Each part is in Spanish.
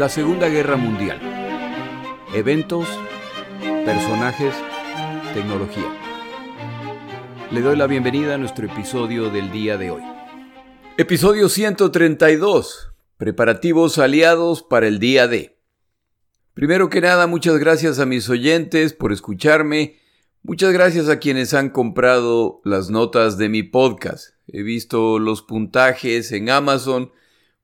La Segunda Guerra Mundial. Eventos, personajes, tecnología. Le doy la bienvenida a nuestro episodio del día de hoy. Episodio 132. Preparativos aliados para el día de. Primero que nada, muchas gracias a mis oyentes por escucharme. Muchas gracias a quienes han comprado las notas de mi podcast. He visto los puntajes en Amazon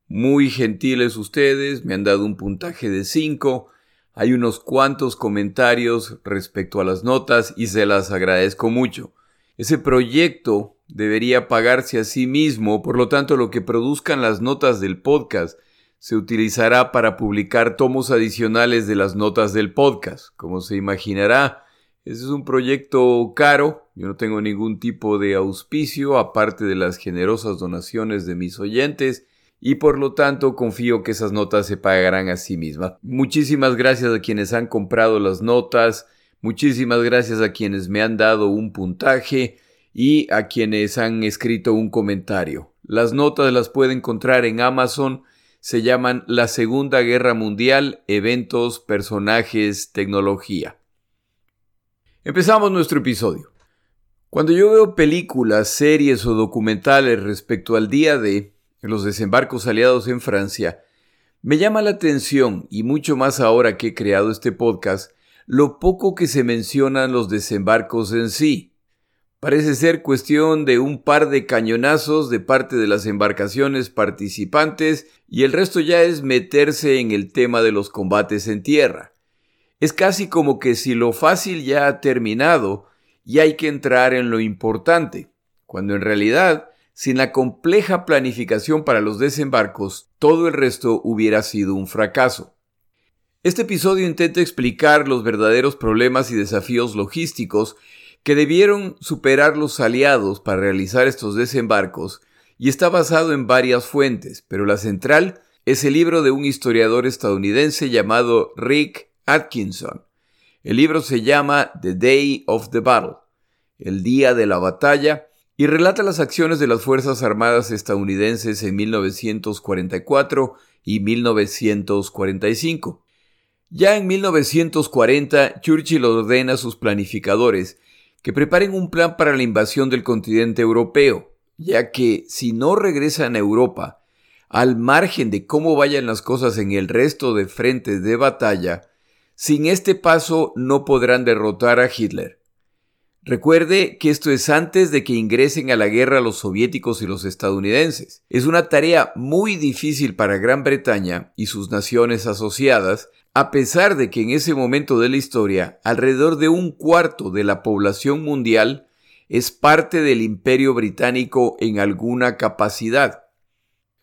muy gentiles ustedes, me han dado un puntaje de 5. Hay unos cuantos comentarios respecto a las notas y se las agradezco mucho. Ese proyecto debería pagarse a sí mismo, por lo tanto lo que produzcan las notas del podcast se utilizará para publicar tomos adicionales de las notas del podcast. Como se imaginará, ese es un proyecto caro, yo no tengo ningún tipo de auspicio aparte de las generosas donaciones de mis oyentes y por lo tanto confío que esas notas se pagarán a sí mismas. Muchísimas gracias a quienes han comprado las notas, muchísimas gracias a quienes me han dado un puntaje y a quienes han escrito un comentario. Las notas las puede encontrar en Amazon, se llaman La Segunda Guerra Mundial, Eventos, Personajes, Tecnología. Empezamos nuestro episodio. Cuando yo veo películas, series o documentales respecto al día de, en los desembarcos aliados en Francia, me llama la atención, y mucho más ahora que he creado este podcast, lo poco que se mencionan los desembarcos en sí. Parece ser cuestión de un par de cañonazos de parte de las embarcaciones participantes y el resto ya es meterse en el tema de los combates en tierra. Es casi como que si lo fácil ya ha terminado y hay que entrar en lo importante, cuando en realidad sin la compleja planificación para los desembarcos, todo el resto hubiera sido un fracaso. Este episodio intenta explicar los verdaderos problemas y desafíos logísticos que debieron superar los aliados para realizar estos desembarcos y está basado en varias fuentes, pero la central es el libro de un historiador estadounidense llamado Rick Atkinson. El libro se llama The Day of the Battle, el día de la batalla, y relata las acciones de las Fuerzas Armadas estadounidenses en 1944 y 1945. Ya en 1940, Churchill ordena a sus planificadores que preparen un plan para la invasión del continente europeo, ya que si no regresan a Europa, al margen de cómo vayan las cosas en el resto de frentes de batalla, sin este paso no podrán derrotar a Hitler. Recuerde que esto es antes de que ingresen a la guerra los soviéticos y los estadounidenses. Es una tarea muy difícil para Gran Bretaña y sus naciones asociadas, a pesar de que en ese momento de la historia alrededor de un cuarto de la población mundial es parte del imperio británico en alguna capacidad.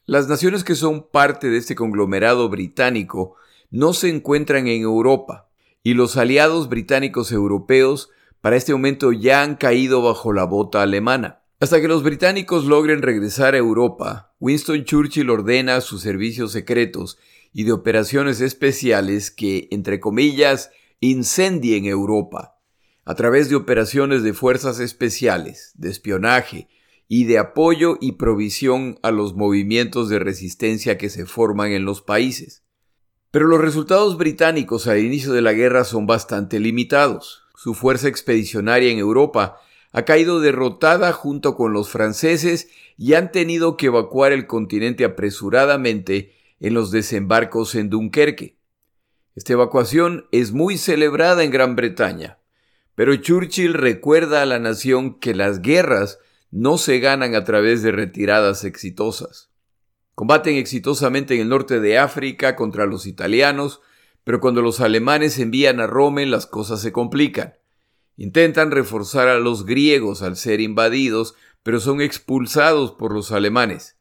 Las naciones que son parte de este conglomerado británico no se encuentran en Europa, y los aliados británicos europeos para este momento ya han caído bajo la bota alemana. Hasta que los británicos logren regresar a Europa, Winston Churchill ordena sus servicios secretos y de operaciones especiales que, entre comillas, incendien Europa, a través de operaciones de fuerzas especiales, de espionaje y de apoyo y provisión a los movimientos de resistencia que se forman en los países. Pero los resultados británicos al inicio de la guerra son bastante limitados su fuerza expedicionaria en Europa ha caído derrotada junto con los franceses y han tenido que evacuar el continente apresuradamente en los desembarcos en Dunkerque. Esta evacuación es muy celebrada en Gran Bretaña, pero Churchill recuerda a la nación que las guerras no se ganan a través de retiradas exitosas. Combaten exitosamente en el norte de África contra los italianos, pero cuando los alemanes envían a Rome las cosas se complican. Intentan reforzar a los griegos al ser invadidos, pero son expulsados por los alemanes.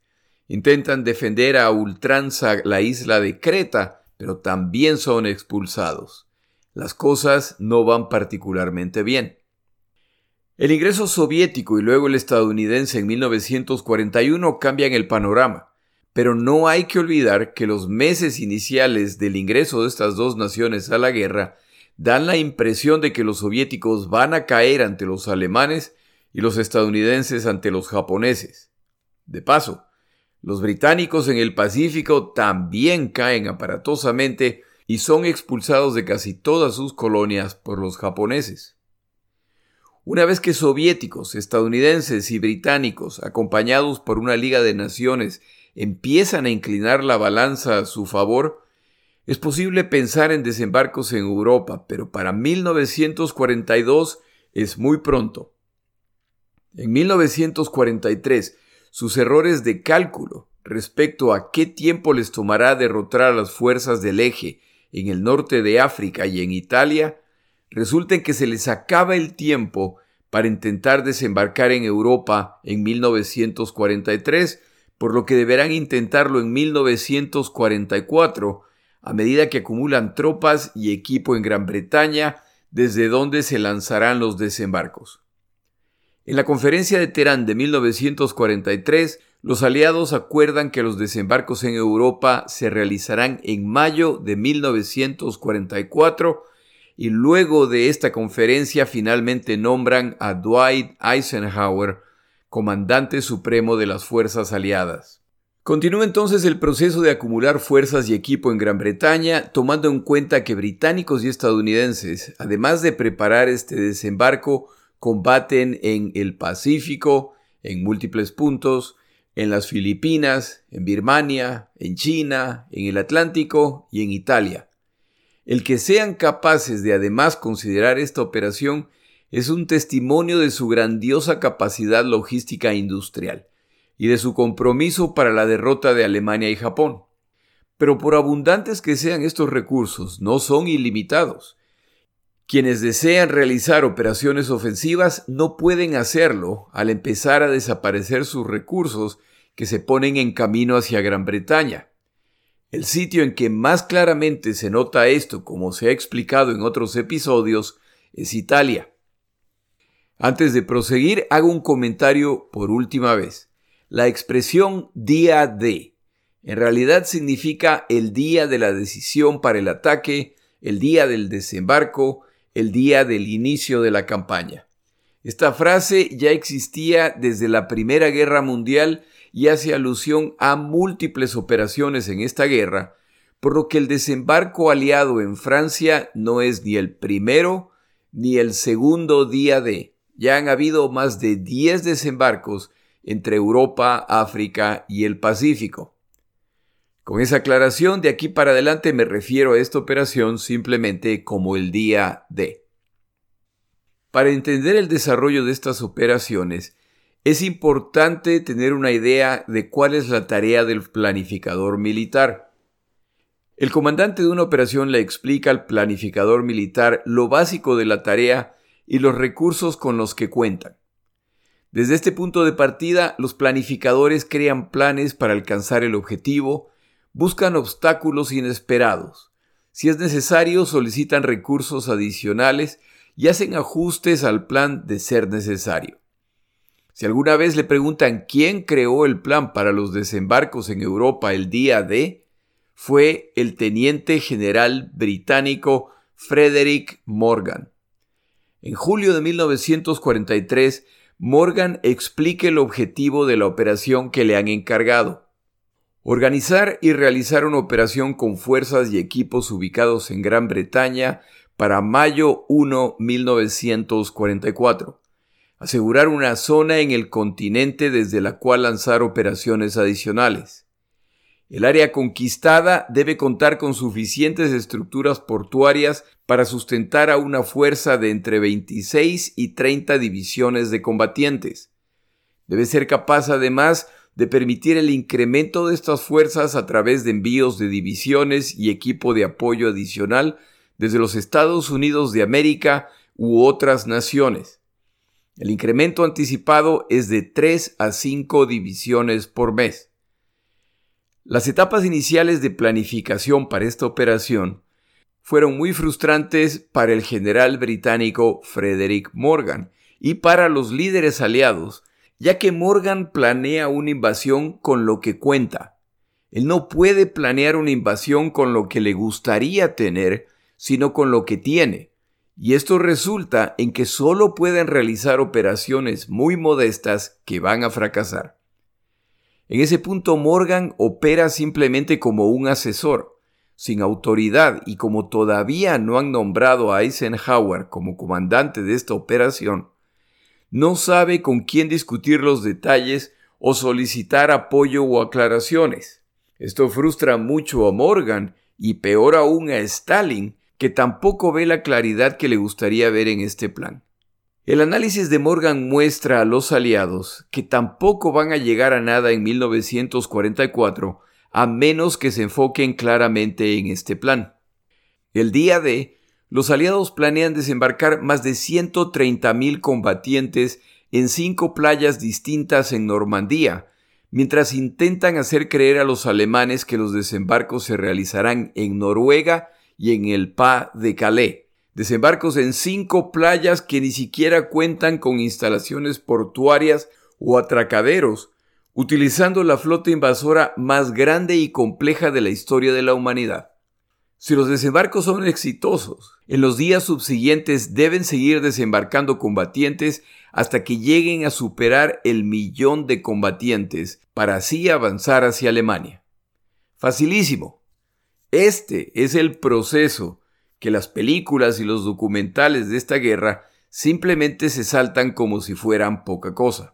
Intentan defender a ultranza la isla de Creta, pero también son expulsados. Las cosas no van particularmente bien. El ingreso soviético y luego el estadounidense en 1941 cambian el panorama. Pero no hay que olvidar que los meses iniciales del ingreso de estas dos naciones a la guerra dan la impresión de que los soviéticos van a caer ante los alemanes y los estadounidenses ante los japoneses. De paso, Los británicos en el Pacífico también caen aparatosamente y son expulsados de casi todas sus colonias por los japoneses. Una vez que soviéticos, estadounidenses y británicos, acompañados por una Liga de Naciones, empiezan a inclinar la balanza a su favor, es posible pensar en desembarcos en Europa, pero para 1942 es muy pronto. En 1943, sus errores de cálculo respecto a qué tiempo les tomará derrotar a las fuerzas del eje en el norte de África y en Italia, resulta que se les acaba el tiempo para intentar desembarcar en Europa en 1943, por lo que deberán intentarlo en 1944 a medida que acumulan tropas y equipo en Gran Bretaña, desde donde se lanzarán los desembarcos. En la conferencia de Teherán de 1943, los aliados acuerdan que los desembarcos en Europa se realizarán en mayo de 1944 y luego de esta conferencia finalmente nombran a Dwight Eisenhower comandante supremo de las fuerzas aliadas. Continúa entonces el proceso de acumular fuerzas y equipo en Gran Bretaña, tomando en cuenta que británicos y estadounidenses, además de preparar este desembarco, combaten en el Pacífico, en múltiples puntos, en las Filipinas, en Birmania, en China, en el Atlántico y en Italia. El que sean capaces de además considerar esta operación es un testimonio de su grandiosa capacidad logística industrial y de su compromiso para la derrota de Alemania y Japón. Pero por abundantes que sean estos recursos, no son ilimitados. Quienes desean realizar operaciones ofensivas no pueden hacerlo al empezar a desaparecer sus recursos que se ponen en camino hacia Gran Bretaña. El sitio en que más claramente se nota esto, como se ha explicado en otros episodios, es Italia. Antes de proseguir, hago un comentario por última vez. La expresión día de en realidad significa el día de la decisión para el ataque, el día del desembarco, el día del inicio de la campaña. Esta frase ya existía desde la Primera Guerra Mundial y hace alusión a múltiples operaciones en esta guerra, por lo que el desembarco aliado en Francia no es ni el primero ni el segundo día de. Ya han habido más de 10 desembarcos entre Europa, África y el Pacífico. Con esa aclaración, de aquí para adelante me refiero a esta operación simplemente como el día D. Para entender el desarrollo de estas operaciones, es importante tener una idea de cuál es la tarea del planificador militar. El comandante de una operación le explica al planificador militar lo básico de la tarea y los recursos con los que cuentan. Desde este punto de partida, los planificadores crean planes para alcanzar el objetivo, buscan obstáculos inesperados. Si es necesario, solicitan recursos adicionales y hacen ajustes al plan de ser necesario. Si alguna vez le preguntan quién creó el plan para los desembarcos en Europa el día de, fue el teniente general británico Frederick Morgan. En julio de 1943, Morgan explique el objetivo de la operación que le han encargado. Organizar y realizar una operación con fuerzas y equipos ubicados en Gran Bretaña para mayo 1, 1944. Asegurar una zona en el continente desde la cual lanzar operaciones adicionales. El área conquistada debe contar con suficientes estructuras portuarias para sustentar a una fuerza de entre 26 y 30 divisiones de combatientes. Debe ser capaz además de permitir el incremento de estas fuerzas a través de envíos de divisiones y equipo de apoyo adicional desde los Estados Unidos de América u otras naciones. El incremento anticipado es de 3 a 5 divisiones por mes. Las etapas iniciales de planificación para esta operación fueron muy frustrantes para el general británico Frederick Morgan y para los líderes aliados, ya que Morgan planea una invasión con lo que cuenta. Él no puede planear una invasión con lo que le gustaría tener, sino con lo que tiene. Y esto resulta en que solo pueden realizar operaciones muy modestas que van a fracasar. En ese punto Morgan opera simplemente como un asesor, sin autoridad y como todavía no han nombrado a Eisenhower como comandante de esta operación, no sabe con quién discutir los detalles o solicitar apoyo o aclaraciones. Esto frustra mucho a Morgan y peor aún a Stalin, que tampoco ve la claridad que le gustaría ver en este plan. El análisis de Morgan muestra a los aliados que tampoco van a llegar a nada en 1944 a menos que se enfoquen claramente en este plan. El día de, los aliados planean desembarcar más de 130.000 combatientes en cinco playas distintas en Normandía, mientras intentan hacer creer a los alemanes que los desembarcos se realizarán en Noruega y en el Pa de Calais desembarcos en cinco playas que ni siquiera cuentan con instalaciones portuarias o atracaderos, utilizando la flota invasora más grande y compleja de la historia de la humanidad. Si los desembarcos son exitosos, en los días subsiguientes deben seguir desembarcando combatientes hasta que lleguen a superar el millón de combatientes para así avanzar hacia Alemania. Facilísimo. Este es el proceso que las películas y los documentales de esta guerra simplemente se saltan como si fueran poca cosa.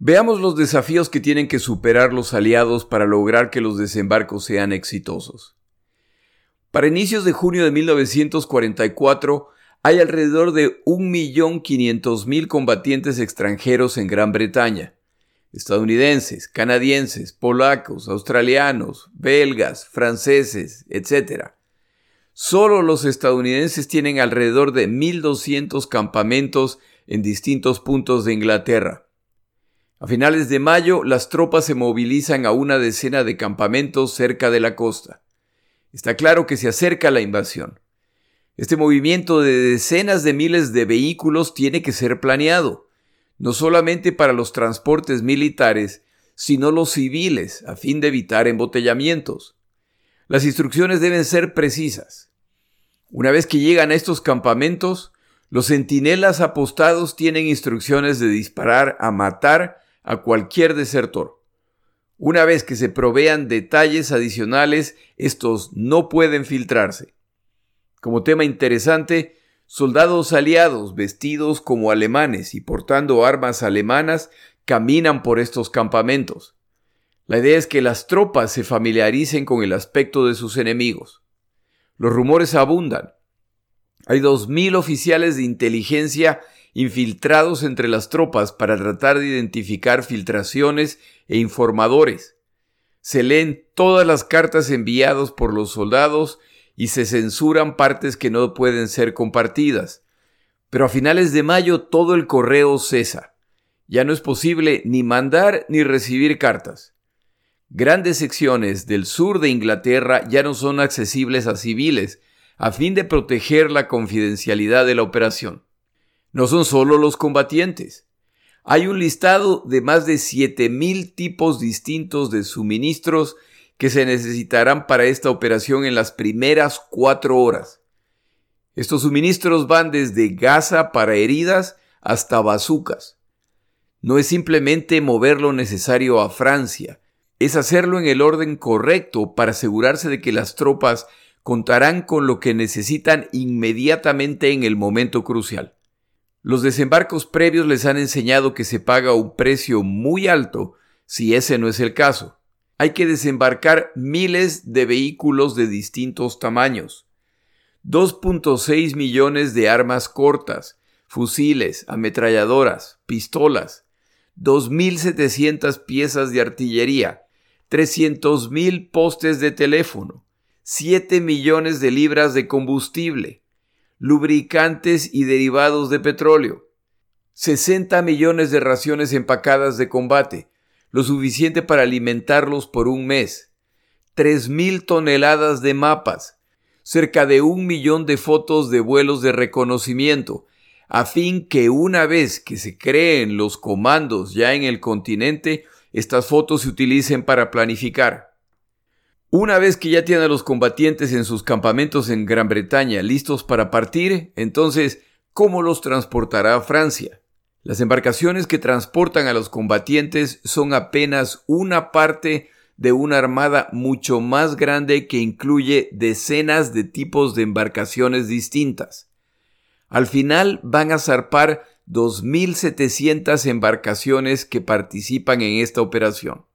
Veamos los desafíos que tienen que superar los aliados para lograr que los desembarcos sean exitosos. Para inicios de junio de 1944 hay alrededor de 1.500.000 combatientes extranjeros en Gran Bretaña, estadounidenses, canadienses, polacos, australianos, belgas, franceses, etc. Solo los estadounidenses tienen alrededor de 1.200 campamentos en distintos puntos de Inglaterra. A finales de mayo, las tropas se movilizan a una decena de campamentos cerca de la costa. Está claro que se acerca la invasión. Este movimiento de decenas de miles de vehículos tiene que ser planeado, no solamente para los transportes militares, sino los civiles, a fin de evitar embotellamientos. Las instrucciones deben ser precisas. Una vez que llegan a estos campamentos, los centinelas apostados tienen instrucciones de disparar a matar a cualquier desertor. Una vez que se provean detalles adicionales, estos no pueden filtrarse. Como tema interesante, soldados aliados vestidos como alemanes y portando armas alemanas caminan por estos campamentos. La idea es que las tropas se familiaricen con el aspecto de sus enemigos. Los rumores abundan. Hay dos mil oficiales de inteligencia infiltrados entre las tropas para tratar de identificar filtraciones e informadores. Se leen todas las cartas enviadas por los soldados y se censuran partes que no pueden ser compartidas. Pero a finales de mayo todo el correo cesa. Ya no es posible ni mandar ni recibir cartas. Grandes secciones del sur de Inglaterra ya no son accesibles a civiles, a fin de proteger la confidencialidad de la operación. No son solo los combatientes. Hay un listado de más de 7.000 tipos distintos de suministros que se necesitarán para esta operación en las primeras cuatro horas. Estos suministros van desde gasa para heridas hasta bazucas. No es simplemente mover lo necesario a Francia, es hacerlo en el orden correcto para asegurarse de que las tropas contarán con lo que necesitan inmediatamente en el momento crucial. Los desembarcos previos les han enseñado que se paga un precio muy alto si ese no es el caso. Hay que desembarcar miles de vehículos de distintos tamaños, 2.6 millones de armas cortas, fusiles, ametralladoras, pistolas, 2.700 piezas de artillería, 300 mil postes de teléfono, 7 millones de libras de combustible, lubricantes y derivados de petróleo, 60 millones de raciones empacadas de combate, lo suficiente para alimentarlos por un mes, 3 mil toneladas de mapas, cerca de un millón de fotos de vuelos de reconocimiento, a fin que una vez que se creen los comandos ya en el continente, estas fotos se utilicen para planificar. Una vez que ya tienen a los combatientes en sus campamentos en Gran Bretaña listos para partir, entonces, ¿cómo los transportará a Francia? Las embarcaciones que transportan a los combatientes son apenas una parte de una armada mucho más grande que incluye decenas de tipos de embarcaciones distintas. Al final van a zarpar 2.700 embarcaciones que participan en esta operación.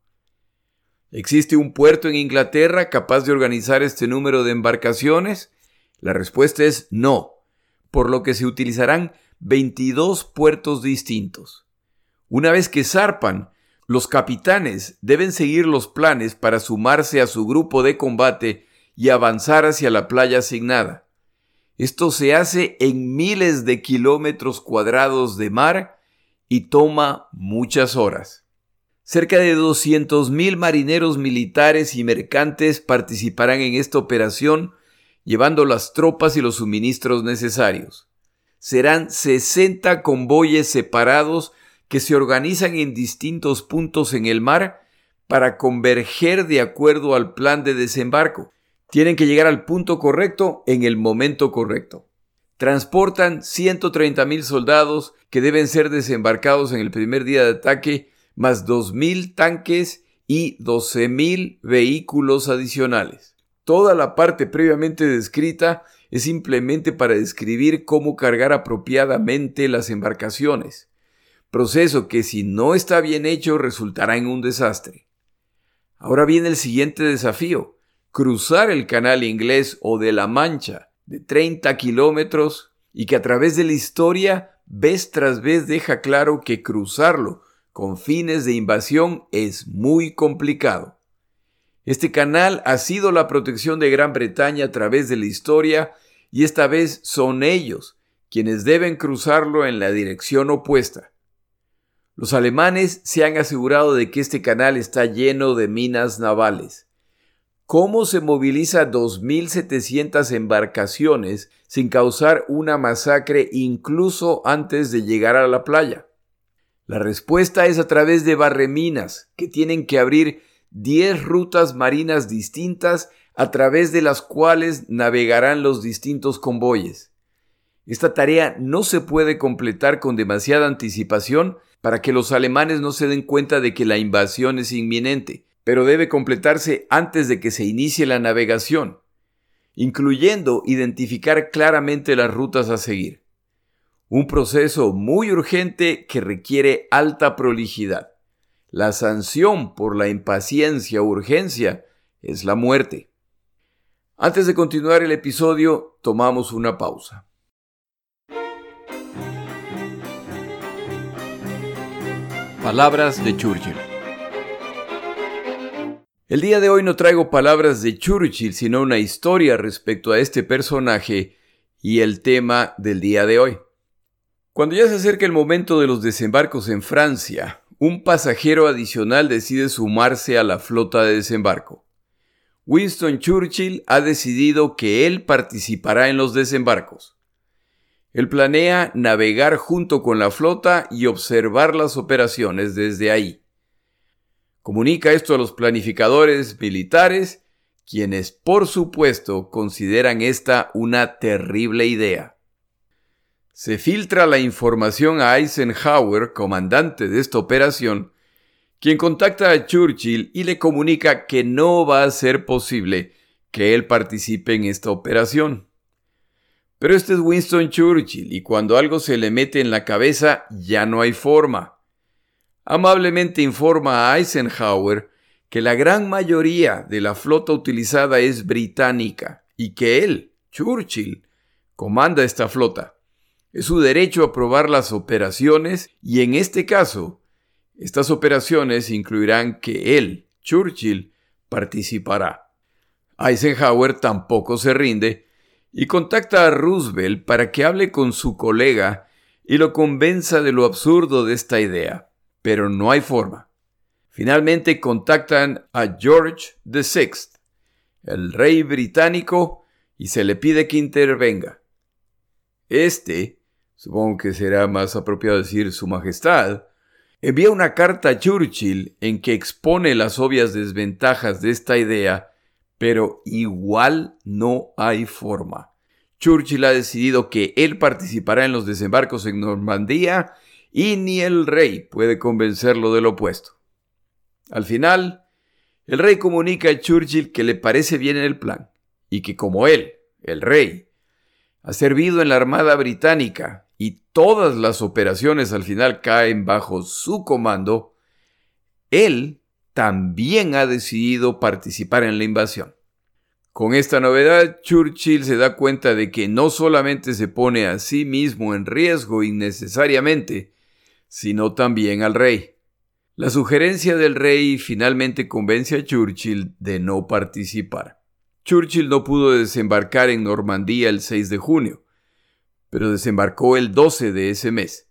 ¿Existe un puerto en Inglaterra capaz de organizar este número de embarcaciones? La respuesta es no, por lo que se utilizarán 22 puertos distintos. Una vez que zarpan, los capitanes deben seguir los planes para sumarse a su grupo de combate y avanzar hacia la playa asignada. Esto se hace en miles de kilómetros cuadrados de mar y toma muchas horas. Cerca de 200.000 marineros militares y mercantes participarán en esta operación llevando las tropas y los suministros necesarios serán 60 convoyes separados que se organizan en distintos puntos en el mar para converger de acuerdo al plan de desembarco. Tienen que llegar al punto correcto en el momento correcto. Transportan 130 mil soldados que deben ser desembarcados en el primer día de ataque, más 2.000 tanques y 12.000 vehículos adicionales. Toda la parte previamente descrita es simplemente para describir cómo cargar apropiadamente las embarcaciones, proceso que si no está bien hecho resultará en un desastre. Ahora viene el siguiente desafío, cruzar el canal inglés o de la Mancha de 30 kilómetros y que a través de la historia vez tras vez deja claro que cruzarlo con fines de invasión es muy complicado. Este canal ha sido la protección de Gran Bretaña a través de la historia y esta vez son ellos quienes deben cruzarlo en la dirección opuesta. Los alemanes se han asegurado de que este canal está lleno de minas navales. ¿Cómo se moviliza 2.700 embarcaciones sin causar una masacre incluso antes de llegar a la playa? La respuesta es a través de barreminas que tienen que abrir 10 rutas marinas distintas a través de las cuales navegarán los distintos convoyes. Esta tarea no se puede completar con demasiada anticipación para que los alemanes no se den cuenta de que la invasión es inminente, pero debe completarse antes de que se inicie la navegación, incluyendo identificar claramente las rutas a seguir. Un proceso muy urgente que requiere alta prolijidad. La sanción por la impaciencia o urgencia es la muerte. Antes de continuar el episodio, tomamos una pausa. Palabras de Churchill. El día de hoy no traigo palabras de Churchill, sino una historia respecto a este personaje y el tema del día de hoy. Cuando ya se acerca el momento de los desembarcos en Francia, un pasajero adicional decide sumarse a la flota de desembarco. Winston Churchill ha decidido que él participará en los desembarcos. Él planea navegar junto con la flota y observar las operaciones desde ahí. Comunica esto a los planificadores militares, quienes por supuesto consideran esta una terrible idea. Se filtra la información a Eisenhower, comandante de esta operación, quien contacta a Churchill y le comunica que no va a ser posible que él participe en esta operación. Pero este es Winston Churchill y cuando algo se le mete en la cabeza ya no hay forma. Amablemente informa a Eisenhower que la gran mayoría de la flota utilizada es británica y que él, Churchill, comanda esta flota. Es su derecho aprobar las operaciones y en este caso, estas operaciones incluirán que él, Churchill, participará. Eisenhower tampoco se rinde y contacta a Roosevelt para que hable con su colega y lo convenza de lo absurdo de esta idea, pero no hay forma. Finalmente contactan a George VI, el rey británico, y se le pide que intervenga. Este supongo que será más apropiado decir Su Majestad, envía una carta a Churchill en que expone las obvias desventajas de esta idea, pero igual no hay forma. Churchill ha decidido que él participará en los desembarcos en Normandía y ni el rey puede convencerlo del opuesto. Al final, el rey comunica a Churchill que le parece bien el plan y que como él, el rey, ha servido en la Armada Británica y todas las operaciones al final caen bajo su comando, él también ha decidido participar en la invasión. Con esta novedad, Churchill se da cuenta de que no solamente se pone a sí mismo en riesgo innecesariamente, sino también al rey. La sugerencia del rey finalmente convence a Churchill de no participar. Churchill no pudo desembarcar en Normandía el 6 de junio, pero desembarcó el 12 de ese mes.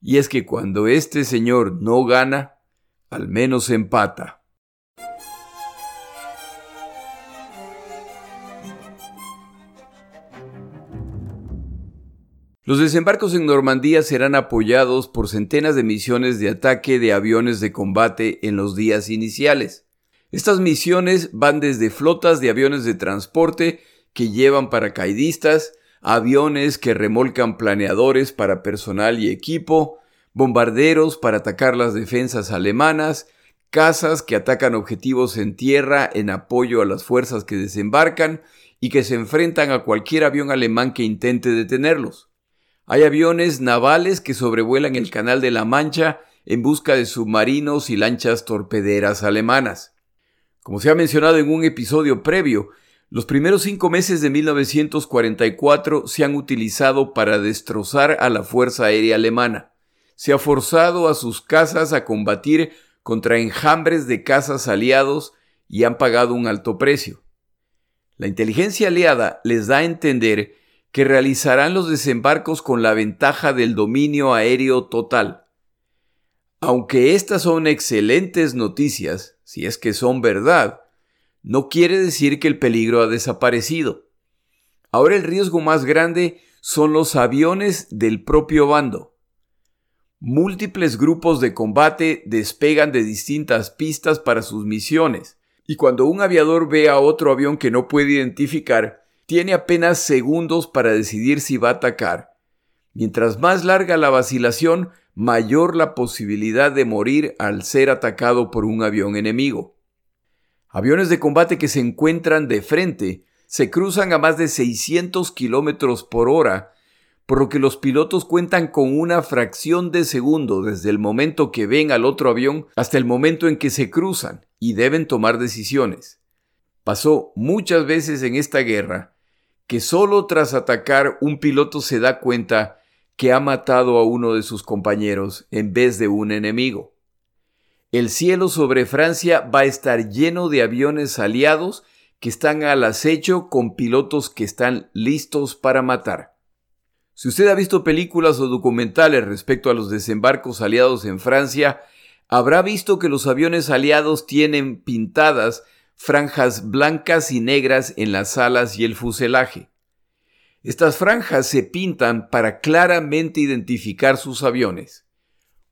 Y es que cuando este señor no gana, al menos empata. Los desembarcos en Normandía serán apoyados por centenas de misiones de ataque de aviones de combate en los días iniciales. Estas misiones van desde flotas de aviones de transporte que llevan paracaidistas, aviones que remolcan planeadores para personal y equipo, bombarderos para atacar las defensas alemanas, cazas que atacan objetivos en tierra en apoyo a las fuerzas que desembarcan y que se enfrentan a cualquier avión alemán que intente detenerlos. Hay aviones navales que sobrevuelan el Canal de la Mancha en busca de submarinos y lanchas torpederas alemanas. Como se ha mencionado en un episodio previo, los primeros cinco meses de 1944 se han utilizado para destrozar a la Fuerza Aérea Alemana. Se ha forzado a sus casas a combatir contra enjambres de casas aliados y han pagado un alto precio. La inteligencia aliada les da a entender que realizarán los desembarcos con la ventaja del dominio aéreo total. Aunque estas son excelentes noticias, si es que son verdad, no quiere decir que el peligro ha desaparecido. Ahora el riesgo más grande son los aviones del propio bando. Múltiples grupos de combate despegan de distintas pistas para sus misiones, y cuando un aviador ve a otro avión que no puede identificar, tiene apenas segundos para decidir si va a atacar. Mientras más larga la vacilación, mayor la posibilidad de morir al ser atacado por un avión enemigo. Aviones de combate que se encuentran de frente se cruzan a más de 600 kilómetros por hora, por lo que los pilotos cuentan con una fracción de segundo desde el momento que ven al otro avión hasta el momento en que se cruzan y deben tomar decisiones. Pasó muchas veces en esta guerra que solo tras atacar un piloto se da cuenta que ha matado a uno de sus compañeros en vez de un enemigo. El cielo sobre Francia va a estar lleno de aviones aliados que están al acecho con pilotos que están listos para matar. Si usted ha visto películas o documentales respecto a los desembarcos aliados en Francia, habrá visto que los aviones aliados tienen pintadas franjas blancas y negras en las alas y el fuselaje. Estas franjas se pintan para claramente identificar sus aviones.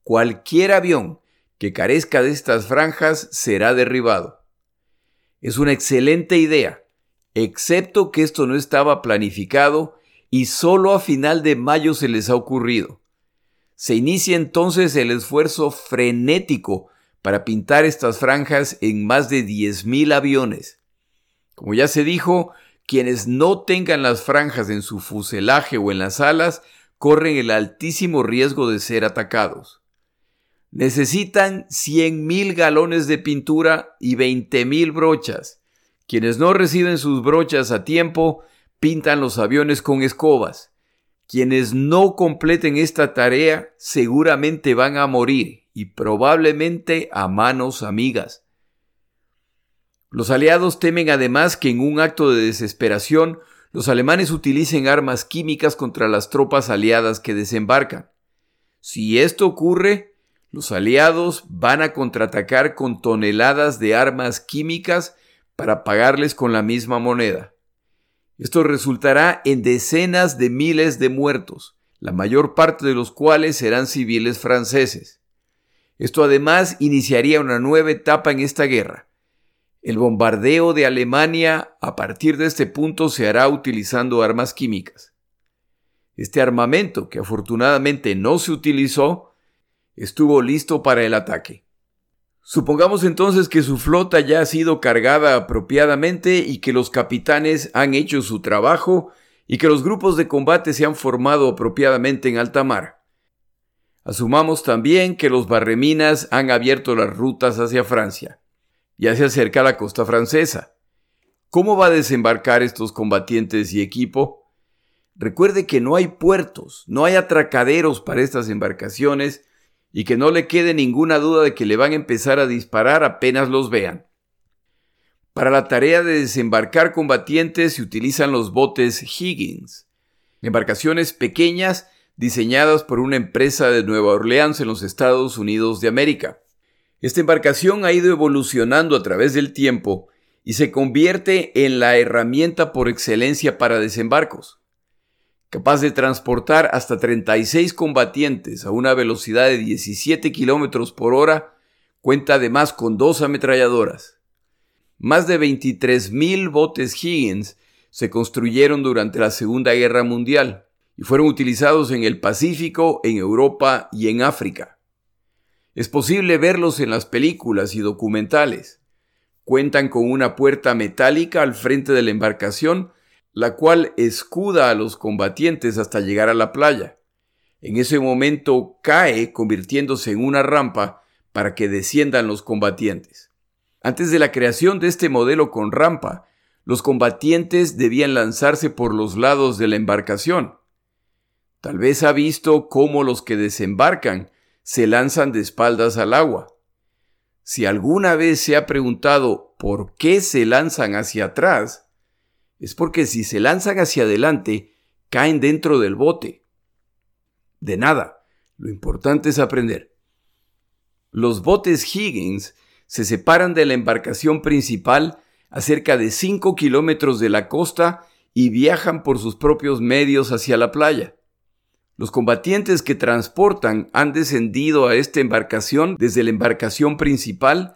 Cualquier avión que carezca de estas franjas será derribado. Es una excelente idea, excepto que esto no estaba planificado y solo a final de mayo se les ha ocurrido. Se inicia entonces el esfuerzo frenético para pintar estas franjas en más de 10.000 aviones. Como ya se dijo, quienes no tengan las franjas en su fuselaje o en las alas corren el altísimo riesgo de ser atacados. Necesitan 100.000 galones de pintura y 20.000 brochas. Quienes no reciben sus brochas a tiempo pintan los aviones con escobas. Quienes no completen esta tarea seguramente van a morir y probablemente a manos amigas. Los aliados temen además que en un acto de desesperación los alemanes utilicen armas químicas contra las tropas aliadas que desembarcan. Si esto ocurre, los aliados van a contraatacar con toneladas de armas químicas para pagarles con la misma moneda. Esto resultará en decenas de miles de muertos, la mayor parte de los cuales serán civiles franceses. Esto además iniciaría una nueva etapa en esta guerra. El bombardeo de Alemania a partir de este punto se hará utilizando armas químicas. Este armamento, que afortunadamente no se utilizó, estuvo listo para el ataque. Supongamos entonces que su flota ya ha sido cargada apropiadamente y que los capitanes han hecho su trabajo y que los grupos de combate se han formado apropiadamente en alta mar. Asumamos también que los barreminas han abierto las rutas hacia Francia. Ya se acerca la costa francesa. ¿Cómo va a desembarcar estos combatientes y equipo? Recuerde que no hay puertos, no hay atracaderos para estas embarcaciones y que no le quede ninguna duda de que le van a empezar a disparar apenas los vean. Para la tarea de desembarcar combatientes se utilizan los botes Higgins, embarcaciones pequeñas diseñadas por una empresa de Nueva Orleans en los Estados Unidos de América. Esta embarcación ha ido evolucionando a través del tiempo y se convierte en la herramienta por excelencia para desembarcos capaz de transportar hasta 36 combatientes a una velocidad de 17 kilómetros por hora, cuenta además con dos ametralladoras. Más de 23.000 botes Higgins se construyeron durante la Segunda Guerra Mundial y fueron utilizados en el Pacífico, en Europa y en África. Es posible verlos en las películas y documentales. Cuentan con una puerta metálica al frente de la embarcación la cual escuda a los combatientes hasta llegar a la playa. En ese momento cae convirtiéndose en una rampa para que desciendan los combatientes. Antes de la creación de este modelo con rampa, los combatientes debían lanzarse por los lados de la embarcación. Tal vez ha visto cómo los que desembarcan se lanzan de espaldas al agua. Si alguna vez se ha preguntado por qué se lanzan hacia atrás, es porque si se lanzan hacia adelante, caen dentro del bote. De nada, lo importante es aprender. Los botes Higgins se separan de la embarcación principal a cerca de 5 kilómetros de la costa y viajan por sus propios medios hacia la playa. Los combatientes que transportan han descendido a esta embarcación desde la embarcación principal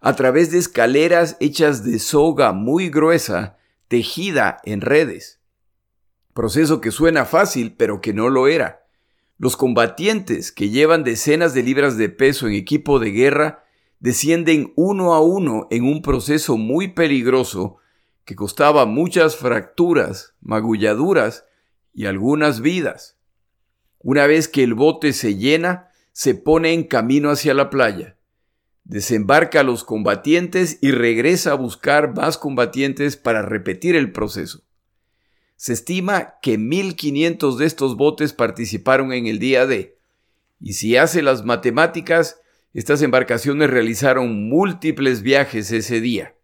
a través de escaleras hechas de soga muy gruesa tejida en redes. Proceso que suena fácil, pero que no lo era. Los combatientes que llevan decenas de libras de peso en equipo de guerra descienden uno a uno en un proceso muy peligroso que costaba muchas fracturas, magulladuras y algunas vidas. Una vez que el bote se llena, se pone en camino hacia la playa desembarca a los combatientes y regresa a buscar más combatientes para repetir el proceso. Se estima que 1.500 de estos botes participaron en el día D, y si hace las matemáticas, estas embarcaciones realizaron múltiples viajes ese día.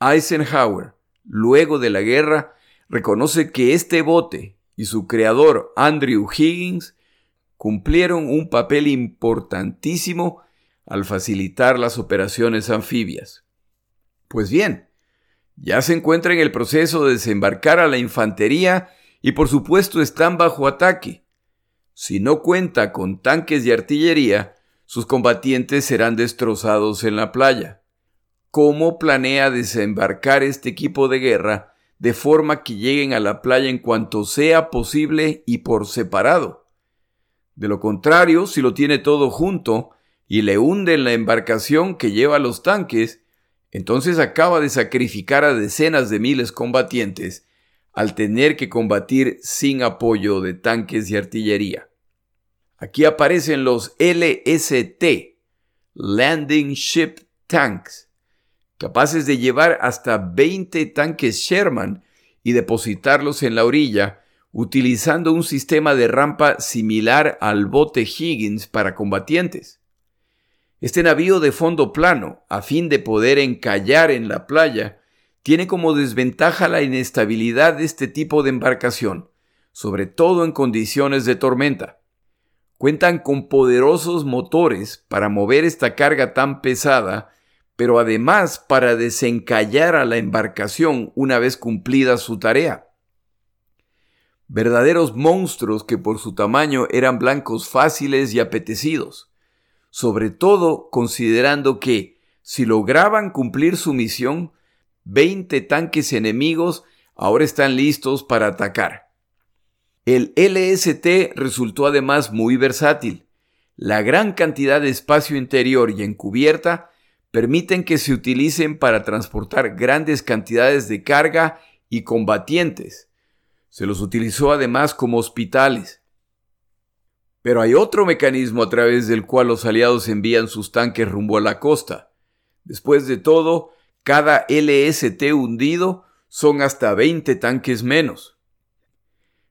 Eisenhower, luego de la guerra, reconoce que este bote y su creador Andrew Higgins cumplieron un papel importantísimo al facilitar las operaciones anfibias. Pues bien, ya se encuentra en el proceso de desembarcar a la infantería y por supuesto están bajo ataque. Si no cuenta con tanques de artillería, sus combatientes serán destrozados en la playa. ¿Cómo planea desembarcar este equipo de guerra de forma que lleguen a la playa en cuanto sea posible y por separado? De lo contrario, si lo tiene todo junto, y le hunden la embarcación que lleva los tanques, entonces acaba de sacrificar a decenas de miles combatientes al tener que combatir sin apoyo de tanques y artillería. Aquí aparecen los LST, Landing Ship Tanks, capaces de llevar hasta 20 tanques Sherman y depositarlos en la orilla utilizando un sistema de rampa similar al bote Higgins para combatientes. Este navío de fondo plano, a fin de poder encallar en la playa, tiene como desventaja la inestabilidad de este tipo de embarcación, sobre todo en condiciones de tormenta. Cuentan con poderosos motores para mover esta carga tan pesada, pero además para desencallar a la embarcación una vez cumplida su tarea. Verdaderos monstruos que por su tamaño eran blancos fáciles y apetecidos sobre todo considerando que, si lograban cumplir su misión, 20 tanques enemigos ahora están listos para atacar. El LST resultó además muy versátil. la gran cantidad de espacio interior y encubierta permiten que se utilicen para transportar grandes cantidades de carga y combatientes. Se los utilizó además como hospitales. Pero hay otro mecanismo a través del cual los aliados envían sus tanques rumbo a la costa. Después de todo, cada LST hundido son hasta 20 tanques menos.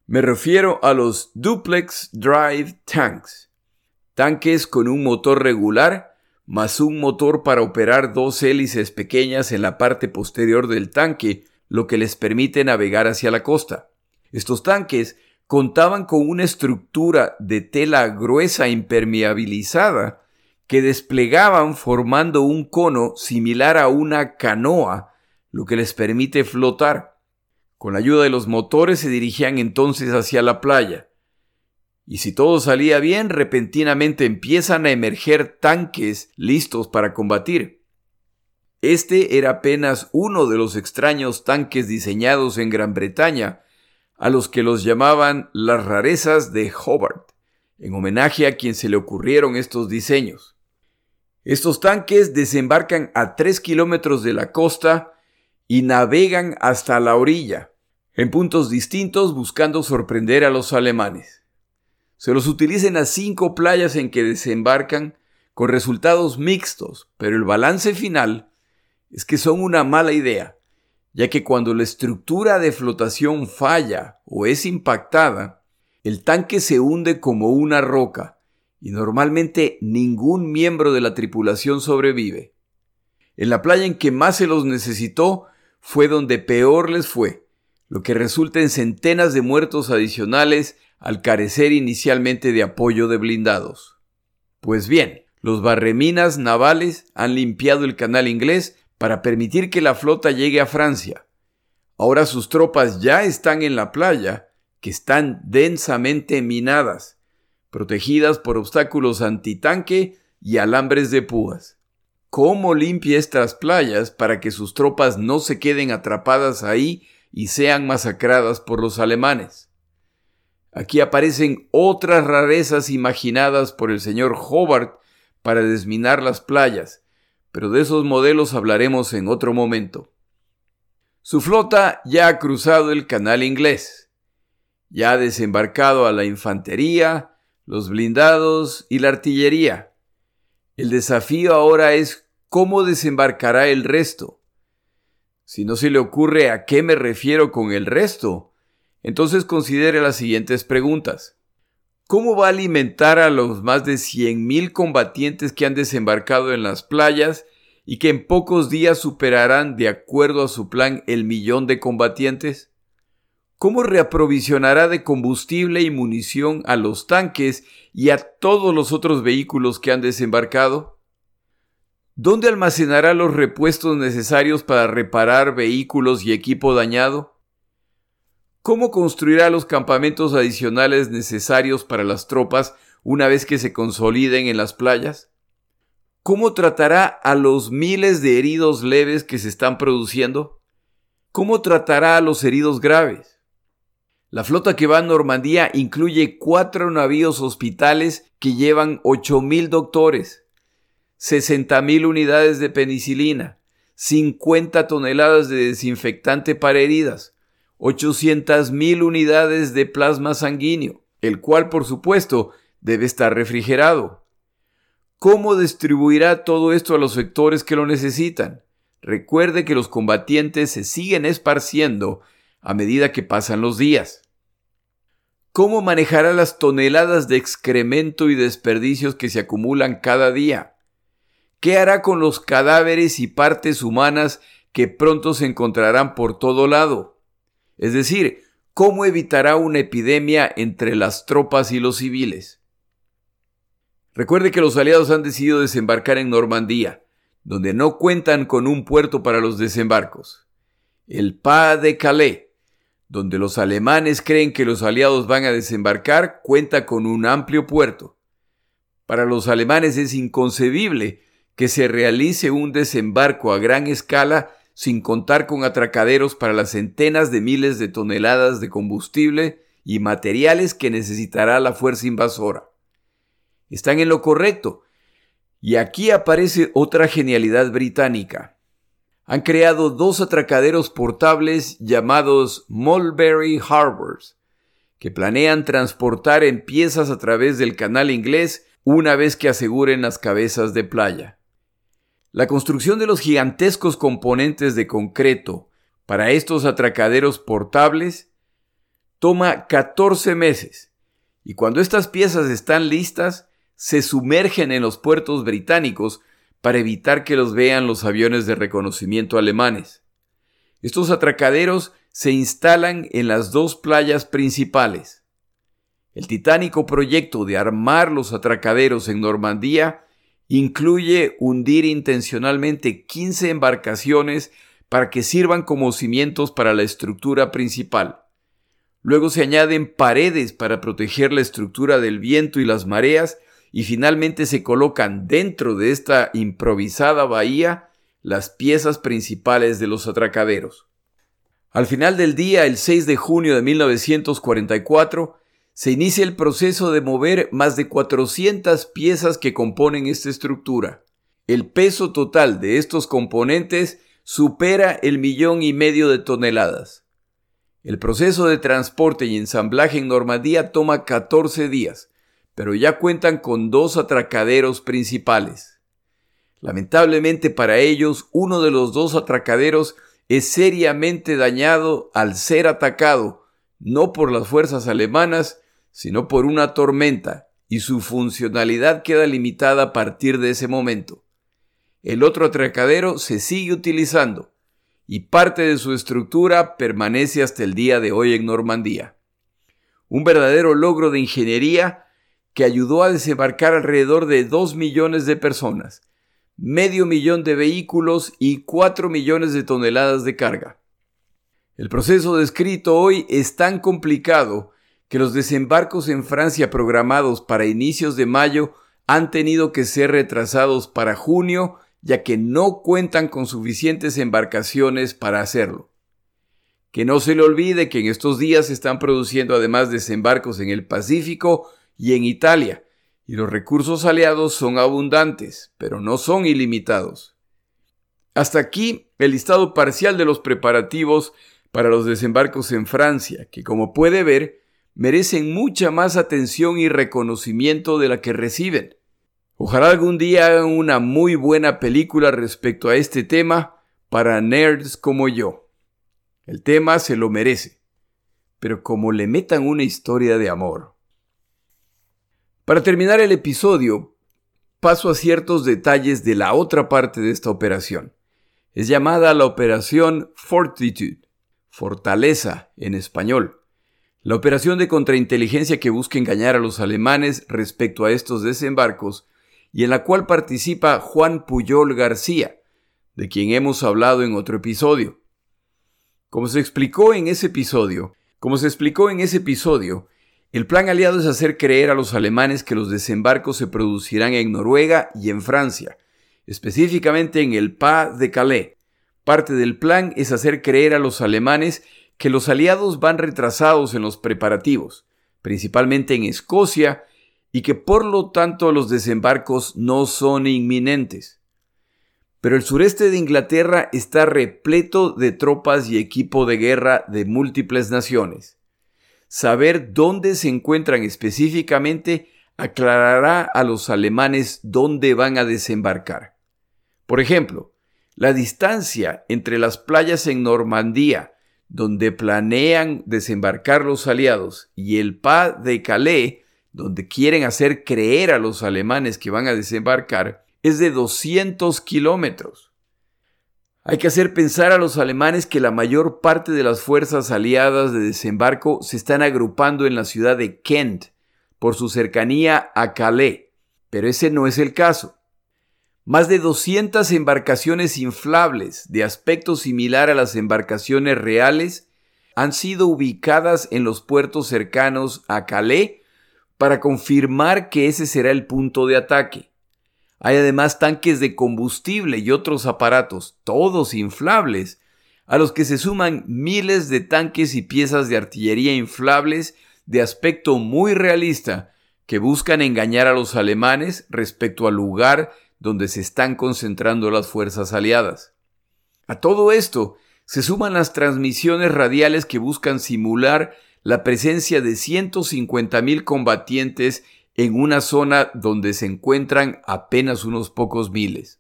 Me refiero a los Duplex Drive Tanks, tanques con un motor regular más un motor para operar dos hélices pequeñas en la parte posterior del tanque, lo que les permite navegar hacia la costa. Estos tanques contaban con una estructura de tela gruesa impermeabilizada que desplegaban formando un cono similar a una canoa, lo que les permite flotar. Con la ayuda de los motores se dirigían entonces hacia la playa. Y si todo salía bien, repentinamente empiezan a emerger tanques listos para combatir. Este era apenas uno de los extraños tanques diseñados en Gran Bretaña, a los que los llamaban las rarezas de Hobart, en homenaje a quien se le ocurrieron estos diseños. Estos tanques desembarcan a 3 kilómetros de la costa y navegan hasta la orilla, en puntos distintos buscando sorprender a los alemanes se los utiliza en las cinco playas en que desembarcan con resultados mixtos, pero el balance final es que son una mala idea, ya que cuando la estructura de flotación falla o es impactada, el tanque se hunde como una roca y normalmente ningún miembro de la tripulación sobrevive. En la playa en que más se los necesitó fue donde peor les fue, lo que resulta en centenas de muertos adicionales al carecer inicialmente de apoyo de blindados. Pues bien, los barreminas navales han limpiado el canal inglés para permitir que la flota llegue a Francia. Ahora sus tropas ya están en la playa, que están densamente minadas, protegidas por obstáculos antitanque y alambres de púas. ¿Cómo limpia estas playas para que sus tropas no se queden atrapadas ahí y sean masacradas por los alemanes? Aquí aparecen otras rarezas imaginadas por el señor Hobart para desminar las playas, pero de esos modelos hablaremos en otro momento. Su flota ya ha cruzado el canal inglés, ya ha desembarcado a la infantería, los blindados y la artillería. El desafío ahora es cómo desembarcará el resto. Si no se le ocurre a qué me refiero con el resto, entonces considere las siguientes preguntas. ¿Cómo va a alimentar a los más de 100.000 combatientes que han desembarcado en las playas y que en pocos días superarán, de acuerdo a su plan, el millón de combatientes? ¿Cómo reaprovisionará de combustible y munición a los tanques y a todos los otros vehículos que han desembarcado? ¿Dónde almacenará los repuestos necesarios para reparar vehículos y equipo dañado? ¿Cómo construirá los campamentos adicionales necesarios para las tropas una vez que se consoliden en las playas? ¿Cómo tratará a los miles de heridos leves que se están produciendo? ¿Cómo tratará a los heridos graves? La flota que va a Normandía incluye cuatro navíos hospitales que llevan 8.000 doctores, 60.000 unidades de penicilina, 50 toneladas de desinfectante para heridas, 800.000 unidades de plasma sanguíneo, el cual por supuesto debe estar refrigerado. ¿Cómo distribuirá todo esto a los sectores que lo necesitan? Recuerde que los combatientes se siguen esparciendo a medida que pasan los días. ¿Cómo manejará las toneladas de excremento y desperdicios que se acumulan cada día? ¿Qué hará con los cadáveres y partes humanas que pronto se encontrarán por todo lado? Es decir, ¿cómo evitará una epidemia entre las tropas y los civiles? Recuerde que los aliados han decidido desembarcar en Normandía, donde no cuentan con un puerto para los desembarcos. El Pas de Calais, donde los alemanes creen que los aliados van a desembarcar, cuenta con un amplio puerto. Para los alemanes es inconcebible que se realice un desembarco a gran escala sin contar con atracaderos para las centenas de miles de toneladas de combustible y materiales que necesitará la fuerza invasora. Están en lo correcto. Y aquí aparece otra genialidad británica. Han creado dos atracaderos portables llamados Mulberry Harbors, que planean transportar en piezas a través del canal inglés una vez que aseguren las cabezas de playa. La construcción de los gigantescos componentes de concreto para estos atracaderos portables toma 14 meses y cuando estas piezas están listas, se sumergen en los puertos británicos para evitar que los vean los aviones de reconocimiento alemanes. Estos atracaderos se instalan en las dos playas principales. El titánico proyecto de armar los atracaderos en Normandía incluye hundir intencionalmente 15 embarcaciones para que sirvan como cimientos para la estructura principal. Luego se añaden paredes para proteger la estructura del viento y las mareas y finalmente se colocan dentro de esta improvisada bahía las piezas principales de los atracaderos. Al final del día, el 6 de junio de 1944, se inicia el proceso de mover más de 400 piezas que componen esta estructura. El peso total de estos componentes supera el millón y medio de toneladas. El proceso de transporte y ensamblaje en Normandía toma 14 días, pero ya cuentan con dos atracaderos principales. Lamentablemente para ellos, uno de los dos atracaderos es seriamente dañado al ser atacado, no por las fuerzas alemanas, sino por una tormenta, y su funcionalidad queda limitada a partir de ese momento. El otro atracadero se sigue utilizando, y parte de su estructura permanece hasta el día de hoy en Normandía. Un verdadero logro de ingeniería que ayudó a desembarcar alrededor de 2 millones de personas, medio millón de vehículos y 4 millones de toneladas de carga. El proceso descrito hoy es tan complicado que los desembarcos en Francia programados para inicios de mayo han tenido que ser retrasados para junio ya que no cuentan con suficientes embarcaciones para hacerlo. Que no se le olvide que en estos días se están produciendo además desembarcos en el Pacífico y en Italia, y los recursos aliados son abundantes, pero no son ilimitados. Hasta aquí el listado parcial de los preparativos para los desembarcos en Francia, que como puede ver, merecen mucha más atención y reconocimiento de la que reciben. Ojalá algún día hagan una muy buena película respecto a este tema para nerds como yo. El tema se lo merece, pero como le metan una historia de amor. Para terminar el episodio, paso a ciertos detalles de la otra parte de esta operación. Es llamada la Operación Fortitude, Fortaleza en español. La operación de contrainteligencia que busca engañar a los alemanes respecto a estos desembarcos y en la cual participa Juan Puyol García, de quien hemos hablado en otro episodio. Como se explicó en ese episodio, como se explicó en ese episodio, el plan aliado es hacer creer a los alemanes que los desembarcos se producirán en Noruega y en Francia, específicamente en el Pas de Calais. Parte del plan es hacer creer a los alemanes que los aliados van retrasados en los preparativos, principalmente en Escocia y que por lo tanto los desembarcos no son inminentes. Pero el sureste de Inglaterra está repleto de tropas y equipo de guerra de múltiples naciones. Saber dónde se encuentran específicamente aclarará a los alemanes dónde van a desembarcar. Por ejemplo, la distancia entre las playas en Normandía, donde planean desembarcar los aliados, y el Pas de Calais, donde quieren hacer creer a los alemanes que van a desembarcar, es de 200 kilómetros. Hay que hacer pensar a los alemanes que la mayor parte de las fuerzas aliadas de desembarco se están agrupando en la ciudad de Kent por su cercanía a Calais, pero ese no es el caso. Más de 200 embarcaciones inflables de aspecto similar a las embarcaciones reales han sido ubicadas en los puertos cercanos a Calais para confirmar que ese será el punto de ataque. Hay además tanques de combustible y otros aparatos, todos inflables, a los que se suman miles de tanques y piezas de artillería inflables de aspecto muy realista, que buscan engañar a los alemanes respecto al lugar donde se están concentrando las fuerzas aliadas. A todo esto se suman las transmisiones radiales que buscan simular la presencia de 150.000 combatientes en una zona donde se encuentran apenas unos pocos miles.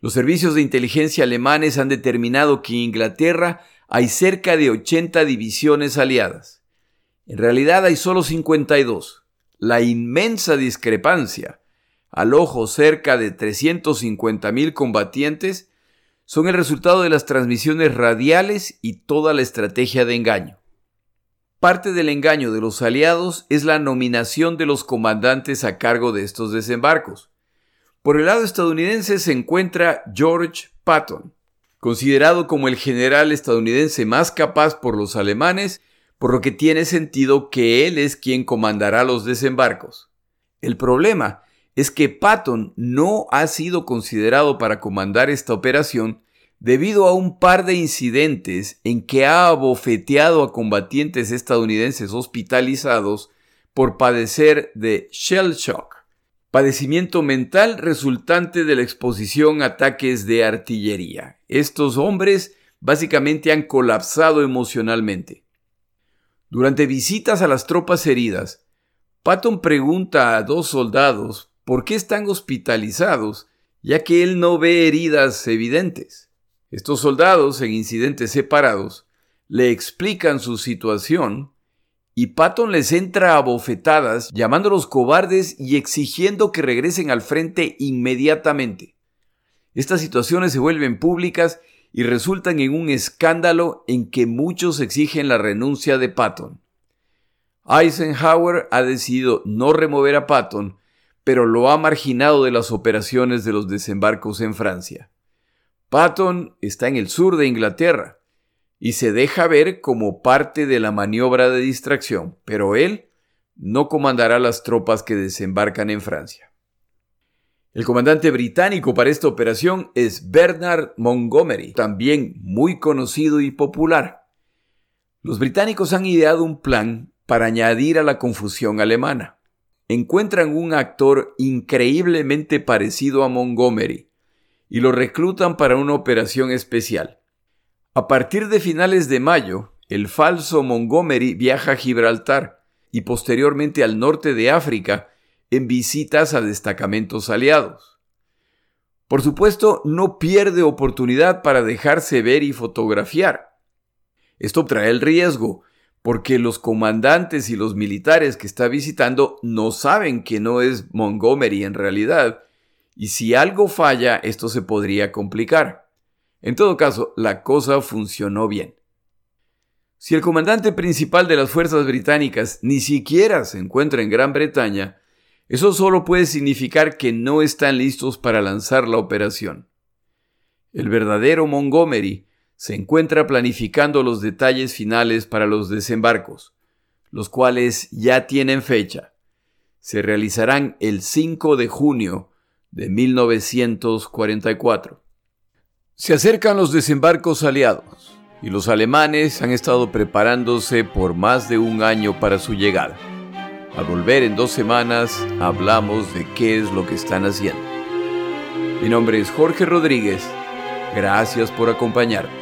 Los servicios de inteligencia alemanes han determinado que en Inglaterra hay cerca de 80 divisiones aliadas. En realidad hay solo 52. La inmensa discrepancia, al ojo cerca de 350.000 combatientes, son el resultado de las transmisiones radiales y toda la estrategia de engaño. Parte del engaño de los aliados es la nominación de los comandantes a cargo de estos desembarcos. Por el lado estadounidense se encuentra George Patton, considerado como el general estadounidense más capaz por los alemanes, por lo que tiene sentido que él es quien comandará los desembarcos. El problema es que Patton no ha sido considerado para comandar esta operación debido a un par de incidentes en que ha abofeteado a combatientes estadounidenses hospitalizados por padecer de shell shock padecimiento mental resultante de la exposición a ataques de artillería. Estos hombres básicamente han colapsado emocionalmente. Durante visitas a las tropas heridas, Patton pregunta a dos soldados por qué están hospitalizados, ya que él no ve heridas evidentes. Estos soldados, en incidentes separados, le explican su situación y Patton les entra a bofetadas, llamándolos cobardes y exigiendo que regresen al frente inmediatamente. Estas situaciones se vuelven públicas y resultan en un escándalo en que muchos exigen la renuncia de Patton. Eisenhower ha decidido no remover a Patton, pero lo ha marginado de las operaciones de los desembarcos en Francia. Patton está en el sur de Inglaterra, y se deja ver como parte de la maniobra de distracción, pero él no comandará las tropas que desembarcan en Francia. El comandante británico para esta operación es Bernard Montgomery, también muy conocido y popular. Los británicos han ideado un plan para añadir a la confusión alemana. Encuentran un actor increíblemente parecido a Montgomery y lo reclutan para una operación especial. A partir de finales de mayo, el falso Montgomery viaja a Gibraltar y posteriormente al norte de África en visitas a destacamentos aliados. Por supuesto, no pierde oportunidad para dejarse ver y fotografiar. Esto trae el riesgo, porque los comandantes y los militares que está visitando no saben que no es Montgomery en realidad, y si algo falla, esto se podría complicar. En todo caso, la cosa funcionó bien. Si el comandante principal de las fuerzas británicas ni siquiera se encuentra en Gran Bretaña, eso solo puede significar que no están listos para lanzar la operación. El verdadero Montgomery se encuentra planificando los detalles finales para los desembarcos, los cuales ya tienen fecha. Se realizarán el 5 de junio de 1944. Se acercan los desembarcos aliados y los alemanes han estado preparándose por más de un año para su llegada. Al volver en dos semanas hablamos de qué es lo que están haciendo. Mi nombre es Jorge Rodríguez. Gracias por acompañarme.